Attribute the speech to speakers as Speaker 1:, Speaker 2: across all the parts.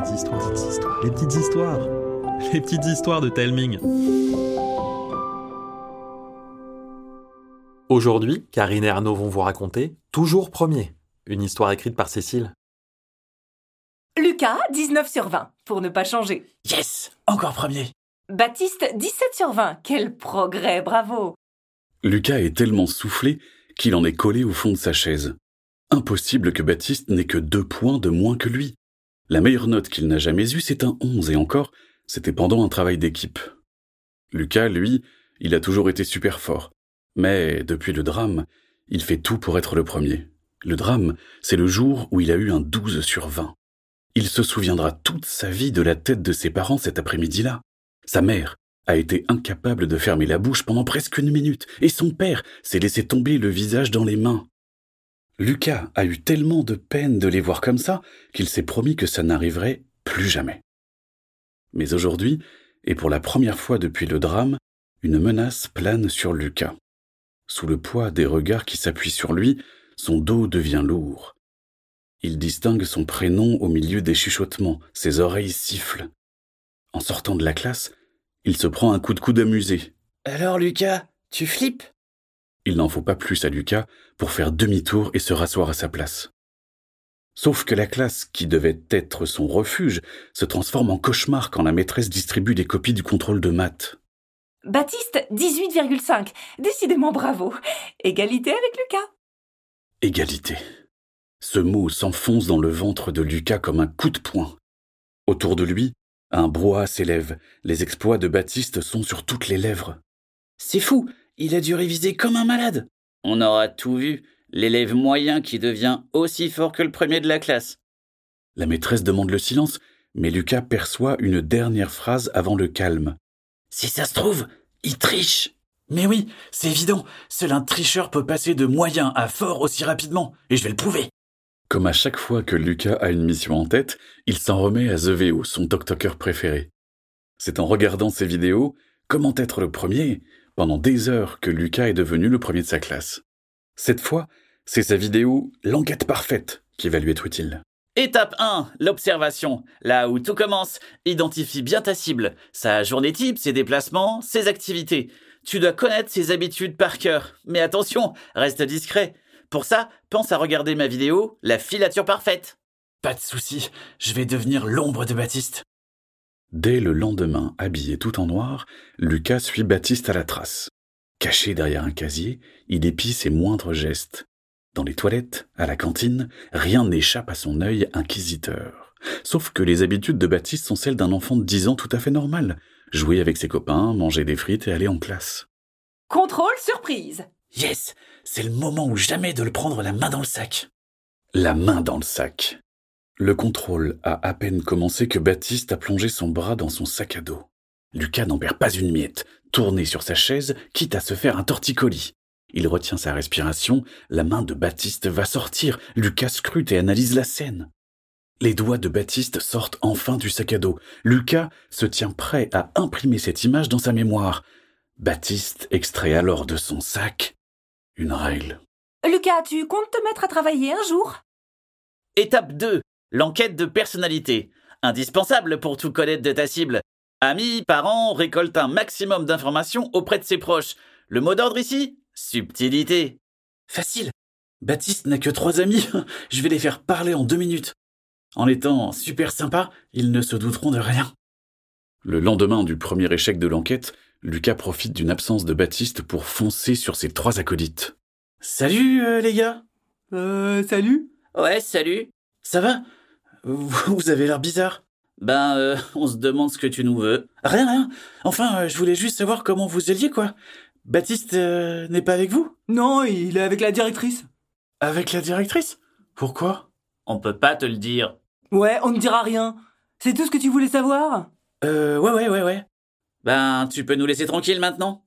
Speaker 1: petites histoires, les petites histoires, les petites histoires de Telming. Aujourd'hui, Karine et Arnaud vont vous raconter Toujours premier, une histoire écrite par Cécile.
Speaker 2: Lucas, 19 sur 20, pour ne pas changer.
Speaker 3: Yes Encore premier
Speaker 2: Baptiste, 17 sur 20. Quel progrès, bravo
Speaker 4: Lucas est tellement soufflé qu'il en est collé au fond de sa chaise. Impossible que Baptiste n'ait que deux points de moins que lui. La meilleure note qu'il n'a jamais eue, c'est un 11, et encore, c'était pendant un travail d'équipe. Lucas, lui, il a toujours été super fort. Mais depuis le drame, il fait tout pour être le premier. Le drame, c'est le jour où il a eu un 12 sur 20. Il se souviendra toute sa vie de la tête de ses parents cet après-midi-là. Sa mère a été incapable de fermer la bouche pendant presque une minute, et son père s'est laissé tomber le visage dans les mains. Lucas a eu tellement de peine de les voir comme ça qu'il s'est promis que ça n'arriverait plus jamais. Mais aujourd'hui, et pour la première fois depuis le drame, une menace plane sur Lucas. Sous le poids des regards qui s'appuient sur lui, son dos devient lourd. Il distingue son prénom au milieu des chuchotements, ses oreilles sifflent. En sortant de la classe, il se prend un coup de coude amusé.
Speaker 3: Alors Lucas, tu flippes?
Speaker 4: Il n'en faut pas plus à Lucas pour faire demi-tour et se rasseoir à sa place. Sauf que la classe, qui devait être son refuge, se transforme en cauchemar quand la maîtresse distribue des copies du contrôle de maths.
Speaker 2: Baptiste, 18,5. Décidément bravo. Égalité avec Lucas.
Speaker 4: Égalité. Ce mot s'enfonce dans le ventre de Lucas comme un coup de poing. Autour de lui, un brouhaha s'élève. Les exploits de Baptiste sont sur toutes les lèvres.
Speaker 3: C'est fou, il a dû réviser comme un malade. On aura tout vu. L'élève moyen qui devient aussi fort que le premier de la classe.
Speaker 4: La maîtresse demande le silence, mais Lucas perçoit une dernière phrase avant le calme.
Speaker 3: Si ça se trouve, il triche. Mais oui, c'est évident. Seul un tricheur peut passer de moyen à fort aussi rapidement, et je vais le prouver.
Speaker 4: Comme à chaque fois que Lucas a une mission en tête, il s'en remet à The VO, son TokToker préféré. C'est en regardant ses vidéos, comment être le premier, pendant des heures que Lucas est devenu le premier de sa classe. Cette fois, c'est sa vidéo L'enquête parfaite qui va lui être utile.
Speaker 3: Étape 1, l'observation. Là où tout commence, identifie bien ta cible, sa journée type, ses déplacements, ses activités. Tu dois connaître ses habitudes par cœur. Mais attention, reste discret. Pour ça, pense à regarder ma vidéo La filature parfaite. Pas de souci, je vais devenir l'ombre de Baptiste.
Speaker 4: Dès le lendemain, habillé tout en noir, Lucas suit Baptiste à la trace. Caché derrière un casier, il épie ses moindres gestes. Dans les toilettes, à la cantine, rien n'échappe à son œil inquisiteur. Sauf que les habitudes de Baptiste sont celles d'un enfant de dix ans tout à fait normal. Jouer avec ses copains, manger des frites et aller en classe.
Speaker 2: Contrôle surprise.
Speaker 3: Yes, c'est le moment ou jamais de le prendre la main dans le sac.
Speaker 4: La main dans le sac. Le contrôle a à peine commencé que Baptiste a plongé son bras dans son sac à dos. Lucas n'en perd pas une miette, tourné sur sa chaise, quitte à se faire un torticolis. Il retient sa respiration, la main de Baptiste va sortir, Lucas scrute et analyse la scène. Les doigts de Baptiste sortent enfin du sac à dos. Lucas se tient prêt à imprimer cette image dans sa mémoire. Baptiste extrait alors de son sac une règle.
Speaker 2: Lucas, tu comptes te mettre à travailler un jour?
Speaker 3: Étape 2. L'enquête de personnalité. Indispensable pour tout connaître de ta cible. Amis, parents, récolte un maximum d'informations auprès de ses proches. Le mot d'ordre ici Subtilité. Facile. Baptiste n'a que trois amis. Je vais les faire parler en deux minutes. En étant super sympa, ils ne se douteront de rien.
Speaker 4: Le lendemain du premier échec de l'enquête, Lucas profite d'une absence de Baptiste pour foncer sur ses trois acolytes.
Speaker 3: Salut euh, les gars.
Speaker 2: Euh, salut.
Speaker 3: Ouais, salut. Ça va? Vous avez l'air bizarre. Ben, euh, on se demande ce que tu nous veux. Rien, rien. Enfin, euh, je voulais juste savoir comment vous alliez, quoi. Baptiste euh, n'est pas avec vous?
Speaker 5: Non, il est avec la directrice.
Speaker 3: Avec la directrice? Pourquoi? On peut pas te le dire.
Speaker 5: Ouais, on ne dira rien. C'est tout ce que tu voulais savoir?
Speaker 3: Euh, ouais, ouais, ouais, ouais. Ben, tu peux nous laisser tranquille maintenant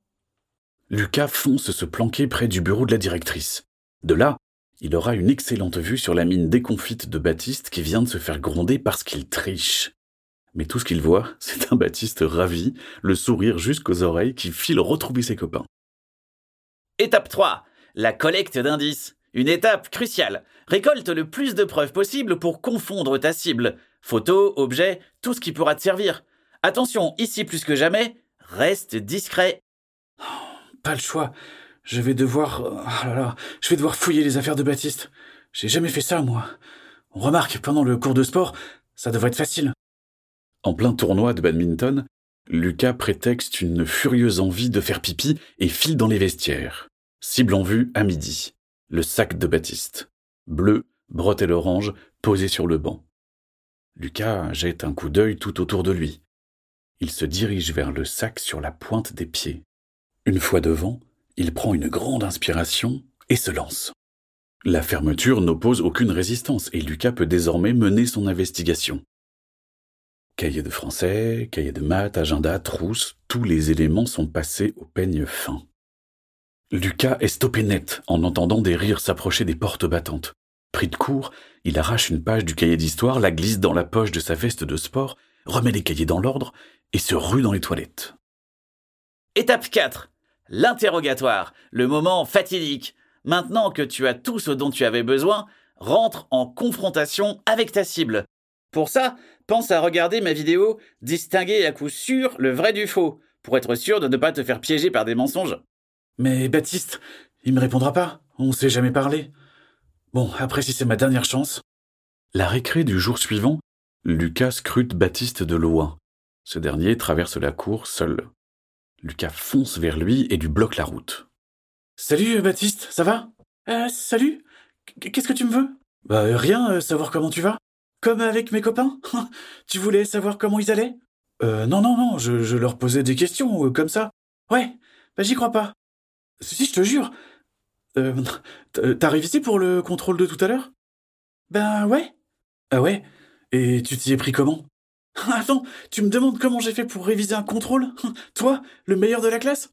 Speaker 4: Lucas fonce se planquer près du bureau de la directrice. De là, il aura une excellente vue sur la mine déconfite de Baptiste qui vient de se faire gronder parce qu'il triche. Mais tout ce qu'il voit, c'est un Baptiste ravi, le sourire jusqu'aux oreilles qui file retrouver ses copains.
Speaker 3: Étape 3. La collecte d'indices. Une étape cruciale. Récolte le plus de preuves possible pour confondre ta cible. Photos, objets, tout ce qui pourra te servir. Attention, ici plus que jamais, reste discret.
Speaker 4: Pas le choix. Je vais devoir. Oh là là, je vais devoir fouiller les affaires de Baptiste. J'ai jamais fait ça, moi. On remarque, pendant le cours de sport, ça devrait être facile. En plein tournoi de badminton, Lucas prétexte une furieuse envie de faire pipi et file dans les vestiaires. Cible en vue à midi. Le sac de Baptiste. Bleu, bretelle orange, posé sur le banc. Lucas jette un coup d'œil tout autour de lui. Il se dirige vers le sac sur la pointe des pieds. Une fois devant, il prend une grande inspiration et se lance. La fermeture n'oppose aucune résistance et Lucas peut désormais mener son investigation. Cahier de français, cahier de maths, agenda, trousse, tous les éléments sont passés au peigne fin. Lucas est stoppé net en entendant des rires s'approcher des portes battantes. Pris de court, il arrache une page du cahier d'histoire, la glisse dans la poche de sa veste de sport, remet les cahiers dans l'ordre et se rue dans les toilettes.
Speaker 3: Étape 4. L'interrogatoire, le moment fatidique. Maintenant que tu as tout ce dont tu avais besoin, rentre en confrontation avec ta cible. Pour ça, pense à regarder ma vidéo Distinguer à coup sûr le vrai du faux, pour être sûr de ne pas te faire piéger par des mensonges.
Speaker 4: Mais Baptiste, il me répondra pas. On s'est jamais parlé. Bon, après, si c'est ma dernière chance. La récré du jour suivant, Lucas scrute Baptiste de loin. Ce dernier traverse la cour seul. Lucas fonce vers lui et lui bloque la route. Salut Baptiste, ça va? Euh, salut? Qu'est-ce que tu me veux? Bah rien, euh, savoir comment tu vas. Comme avec mes copains? Tu voulais savoir comment ils allaient? Euh, non, non, non, je, leur posais des questions, euh, comme ça. Ouais, bah j'y crois pas. Si, je te jure. Euh, révisé pour le contrôle de tout à l'heure? Ben ouais. Ah ouais? Et tu t'y es pris comment? Attends, tu me demandes comment j'ai fait pour réviser un contrôle? Toi, le meilleur de la classe?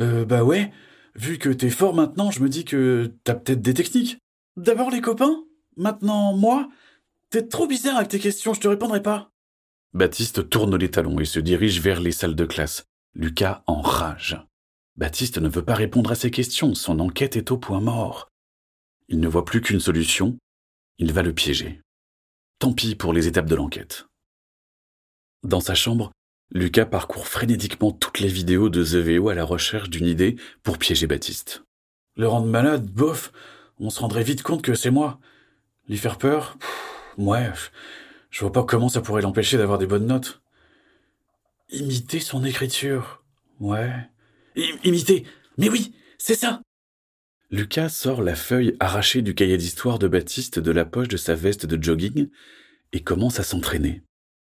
Speaker 4: Euh, bah ouais. Vu que t'es fort maintenant, je me dis que t'as peut-être des techniques. D'abord les copains, maintenant moi. T'es trop bizarre avec tes questions, je te répondrai pas. Baptiste tourne les talons et se dirige vers les salles de classe. Lucas enrage. Baptiste ne veut pas répondre à ses questions, son enquête est au point mort. Il ne voit plus qu'une solution, il va le piéger. Tant pis pour les étapes de l'enquête. Dans sa chambre, Lucas parcourt frénétiquement toutes les vidéos de The à la recherche d'une idée pour piéger Baptiste. Le rendre malade, bof, on se rendrait vite compte que c'est moi. Lui faire peur, pff, ouais, je vois pas comment ça pourrait l'empêcher d'avoir des bonnes notes. Imiter son écriture, ouais. Imiter, mais oui, c'est ça. Lucas sort la feuille arrachée du cahier d'histoire de Baptiste de la poche de sa veste de jogging et commence à s'entraîner.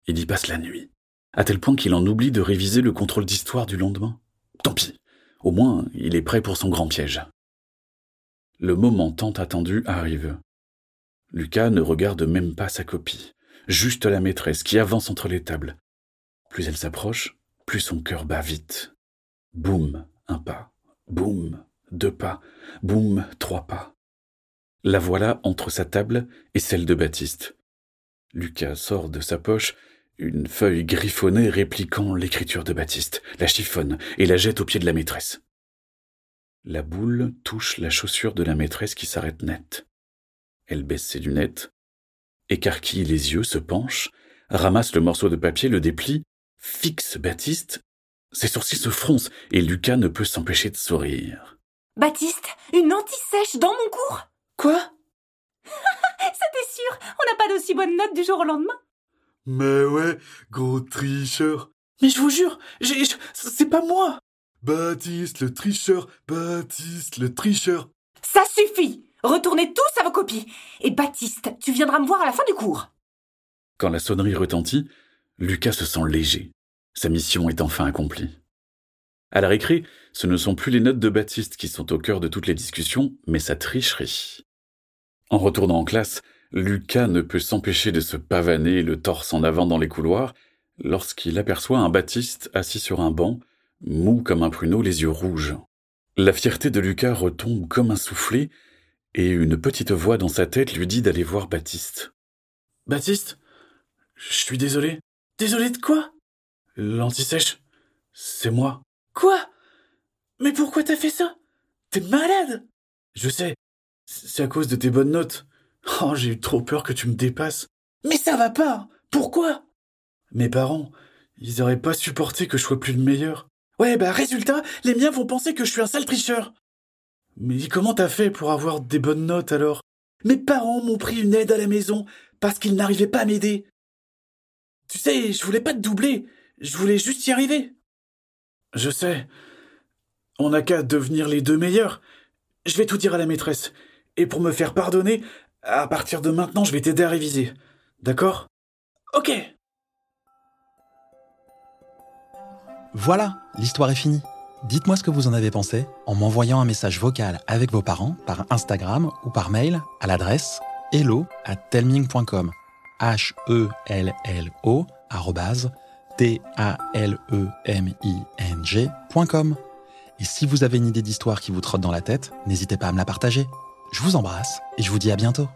Speaker 4: Il y passe la nuit, à tel point qu'il en oublie de réviser le contrôle d'histoire du lendemain. Tant pis, au moins il est prêt pour son grand piège. Le moment tant attendu arrive. Lucas ne regarde même pas sa copie, juste la maîtresse qui avance entre les tables. Plus elle s'approche, plus son cœur bat vite. Boum, un pas. Boum, deux pas. Boum, trois pas. La voilà entre sa table et celle de Baptiste. Lucas sort de sa poche une feuille griffonnée répliquant l'écriture de Baptiste, la chiffonne et la jette aux pieds de la maîtresse. La boule touche la chaussure de la maîtresse qui s'arrête net. Elle baisse ses lunettes, écarquille les yeux, se penche, ramasse le morceau de papier, le déplie, fixe Baptiste. Ses sourcils se froncent et Lucas ne peut s'empêcher de sourire.
Speaker 2: Baptiste, une anti-sèche dans mon cours?
Speaker 5: Quoi?
Speaker 2: C'était sûr, on n'a pas d'aussi bonne note du jour au lendemain.
Speaker 6: Mais ouais, gros tricheur.
Speaker 5: Mais je vous jure, j'ai, c'est pas moi
Speaker 6: Baptiste le tricheur, Baptiste le tricheur.
Speaker 2: Ça suffit Retournez tous à vos copies Et Baptiste, tu viendras me voir à la fin du cours
Speaker 4: Quand la sonnerie retentit, Lucas se sent léger. Sa mission est enfin accomplie. À la récré, ce ne sont plus les notes de Baptiste qui sont au cœur de toutes les discussions, mais sa tricherie. En retournant en classe, Lucas ne peut s'empêcher de se pavaner le torse en avant dans les couloirs lorsqu'il aperçoit un Baptiste assis sur un banc, mou comme un pruneau, les yeux rouges. La fierté de Lucas retombe comme un soufflet, et une petite voix dans sa tête lui dit d'aller voir Baptiste. Baptiste? Je suis désolé.
Speaker 5: Désolé de quoi?
Speaker 4: L'antisèche, c'est moi.
Speaker 5: Quoi? Mais pourquoi t'as fait ça? T'es malade?
Speaker 4: Je sais, c'est à cause de tes bonnes notes. Oh, j'ai eu trop peur que tu me dépasses.
Speaker 5: Mais ça va pas
Speaker 7: Pourquoi?
Speaker 4: Mes parents, ils auraient pas supporté que je sois plus le meilleur.
Speaker 7: Ouais, bah résultat, les miens vont penser que je suis un sale tricheur.
Speaker 4: Mais comment t'as fait pour avoir des bonnes notes alors?
Speaker 7: Mes parents m'ont pris une aide à la maison parce qu'ils n'arrivaient pas à m'aider. Tu sais, je voulais pas te doubler, je voulais juste y arriver.
Speaker 4: Je sais. On n'a qu'à devenir les deux meilleurs. Je vais tout dire à la maîtresse. Et pour me faire pardonner, à partir de maintenant, je vais t'aider à réviser. D'accord?
Speaker 7: Ok.
Speaker 8: Voilà, l'histoire est finie. Dites-moi ce que vous en avez pensé en m'envoyant un message vocal avec vos parents par Instagram ou par mail à l'adresse hello at telming.com. H-E-L-L-O T-A-L-E-M-I-N-G.com. Et si vous avez une idée d'histoire qui vous trotte dans la tête, n'hésitez pas à me la partager. Je vous embrasse et je vous dis à bientôt.